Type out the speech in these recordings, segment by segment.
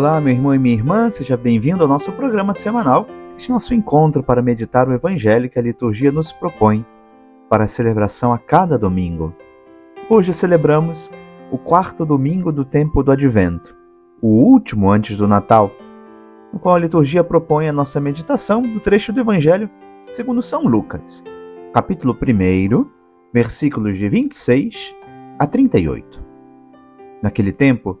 Olá, meu irmão e minha irmã, seja bem-vindo ao nosso programa semanal, este nosso encontro para meditar o Evangelho que a liturgia nos propõe para a celebração a cada domingo. Hoje celebramos o quarto domingo do tempo do Advento, o último antes do Natal, no qual a liturgia propõe a nossa meditação do trecho do Evangelho segundo São Lucas, capítulo 1, versículos de 26 a 38. Naquele tempo,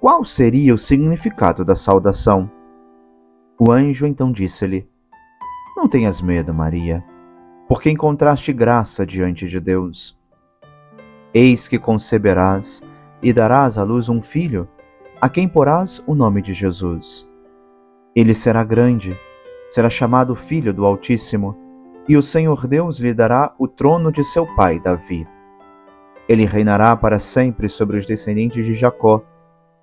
qual seria o significado da saudação. O anjo então disse-lhe: Não tenhas medo, Maria, porque encontraste graça diante de Deus. Eis que conceberás e darás à luz um filho, a quem porás o nome de Jesus. Ele será grande, será chamado Filho do Altíssimo, e o Senhor Deus lhe dará o trono de seu pai Davi. Ele reinará para sempre sobre os descendentes de Jacó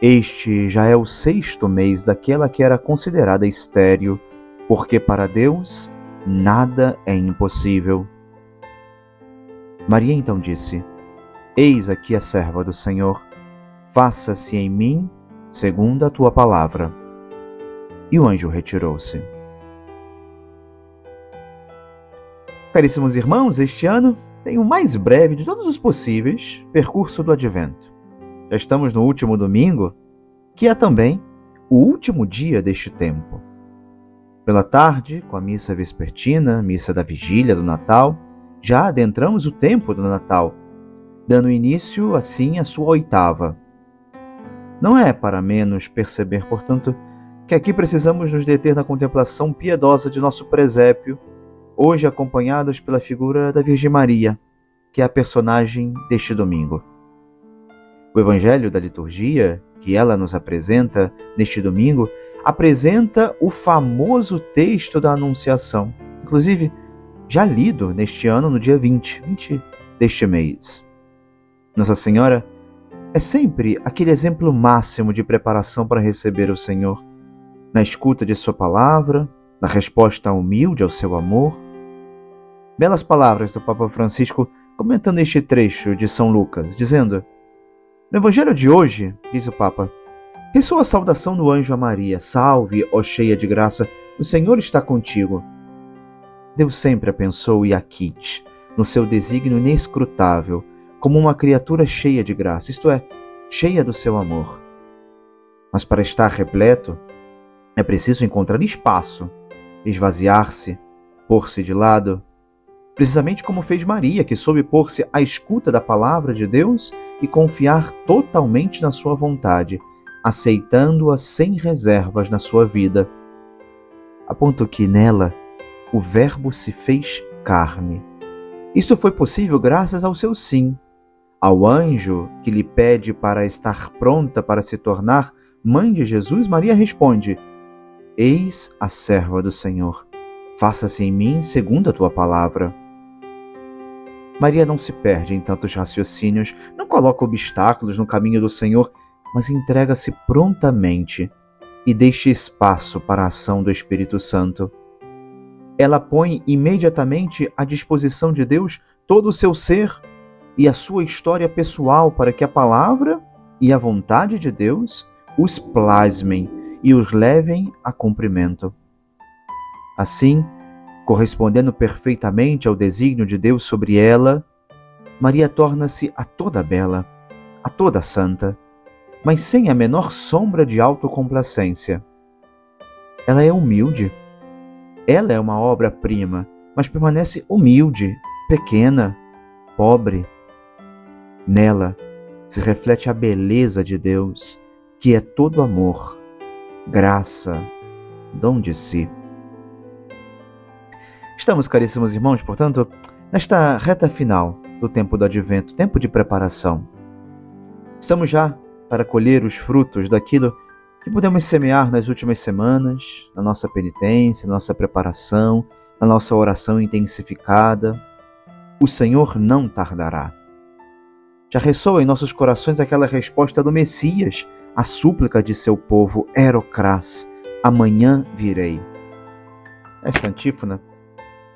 este já é o sexto mês daquela que era considerada estéril, porque para Deus nada é impossível. Maria então disse: Eis aqui a serva do Senhor, faça-se em mim segundo a tua palavra. E o anjo retirou-se. Caríssimos irmãos, este ano tem o mais breve de todos os possíveis percurso do advento. Já estamos no último domingo, que é também o último dia deste tempo. Pela tarde, com a missa vespertina, missa da vigília do Natal, já adentramos o tempo do Natal, dando início, assim, à sua oitava. Não é para menos perceber, portanto, que aqui precisamos nos deter na contemplação piedosa de nosso presépio, hoje acompanhados pela figura da Virgem Maria, que é a personagem deste domingo. O Evangelho da liturgia, que ela nos apresenta neste domingo, apresenta o famoso texto da Anunciação, inclusive já lido neste ano, no dia 20, 20 deste mês. Nossa Senhora é sempre aquele exemplo máximo de preparação para receber o Senhor, na escuta de Sua palavra, na resposta humilde ao seu amor. Belas palavras do Papa Francisco comentando este trecho de São Lucas, dizendo: no Evangelho de hoje, diz o Papa, ressoa a saudação do anjo a Maria: Salve, ó cheia de graça, o Senhor está contigo. Deus sempre a pensou e a quite, no seu desígnio inescrutável, como uma criatura cheia de graça, isto é, cheia do seu amor. Mas para estar repleto, é preciso encontrar espaço, esvaziar-se, pôr-se de lado, precisamente como fez Maria, que soube pôr-se à escuta da palavra de Deus e confiar totalmente na sua vontade, aceitando-a sem reservas na sua vida. A ponto que nela o Verbo se fez carne. Isso foi possível graças ao seu sim. Ao anjo que lhe pede para estar pronta para se tornar mãe de Jesus, Maria responde: Eis a serva do Senhor. Faça-se em mim segundo a tua palavra. Maria não se perde em tantos raciocínios, não coloca obstáculos no caminho do Senhor, mas entrega-se prontamente e deixa espaço para a ação do Espírito Santo. Ela põe imediatamente à disposição de Deus todo o seu ser e a sua história pessoal para que a palavra e a vontade de Deus os plasmem e os levem a cumprimento. Assim, correspondendo perfeitamente ao desígnio de Deus sobre ela, Maria torna-se a toda bela, a toda santa, mas sem a menor sombra de autocomplacência. Ela é humilde, Ela é uma obra-prima, mas permanece humilde, pequena, pobre. Nela se reflete a beleza de Deus, que é todo amor, graça, dom de si. Estamos, caríssimos irmãos, portanto, nesta reta final do tempo do advento, tempo de preparação. Estamos já para colher os frutos daquilo que podemos semear nas últimas semanas, na nossa penitência, na nossa preparação, na nossa oração intensificada. O Senhor não tardará. Já ressoa em nossos corações aquela resposta do Messias à súplica de seu povo, Erocrás, amanhã virei. Esta antífona,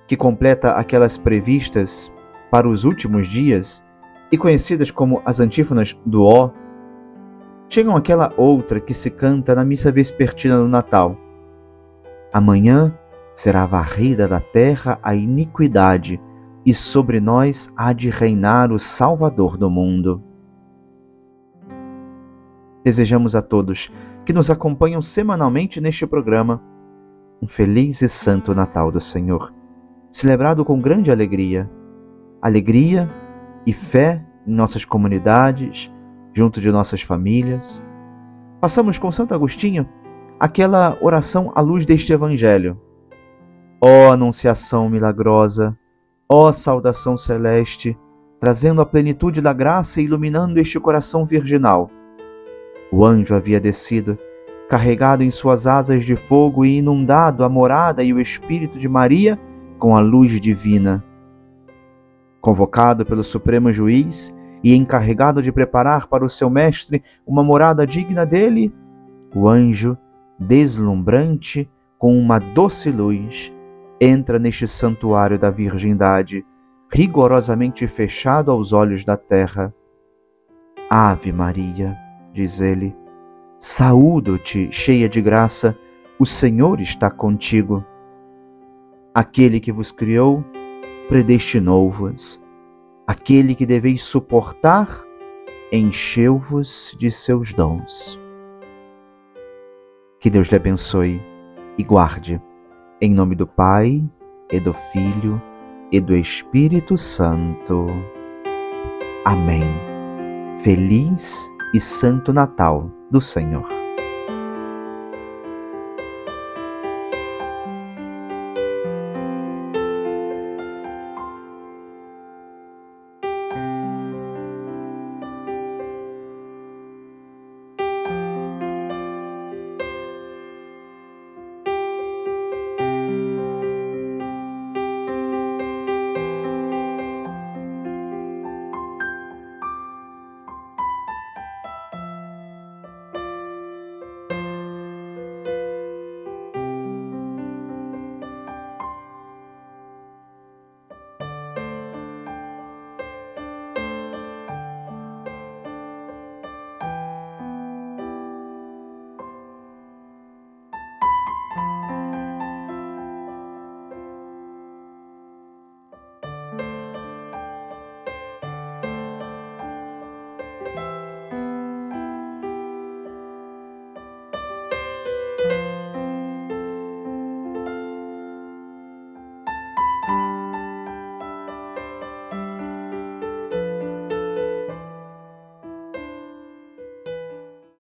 que completa aquelas previstas para os últimos dias e conhecidas como as antífonas do Ó, chegam aquela outra que se canta na missa vespertina do Natal. Amanhã será varrida da terra a iniquidade, e sobre nós há de reinar o Salvador do mundo. Desejamos a todos que nos acompanham semanalmente neste programa um feliz e santo Natal do Senhor, celebrado com grande alegria. Alegria e fé em nossas comunidades, junto de nossas famílias. Passamos com Santo Agostinho aquela oração à luz deste Evangelho. Ó Anunciação milagrosa, ó saudação celeste, trazendo a plenitude da graça e iluminando este coração virginal. O anjo havia descido, carregado em suas asas de fogo e inundado a morada e o espírito de Maria com a luz divina. Convocado pelo Supremo Juiz e encarregado de preparar para o seu mestre uma morada digna dele, o anjo, deslumbrante, com uma doce luz, entra neste santuário da virgindade, rigorosamente fechado aos olhos da terra. Ave Maria, diz ele, saúdo-te, cheia de graça, o Senhor está contigo. Aquele que vos criou, predestinou-vos. Aquele que deveis suportar, encheu-vos de seus dons. Que Deus lhe abençoe e guarde. Em nome do Pai, e do Filho, e do Espírito Santo. Amém. Feliz e Santo Natal do Senhor.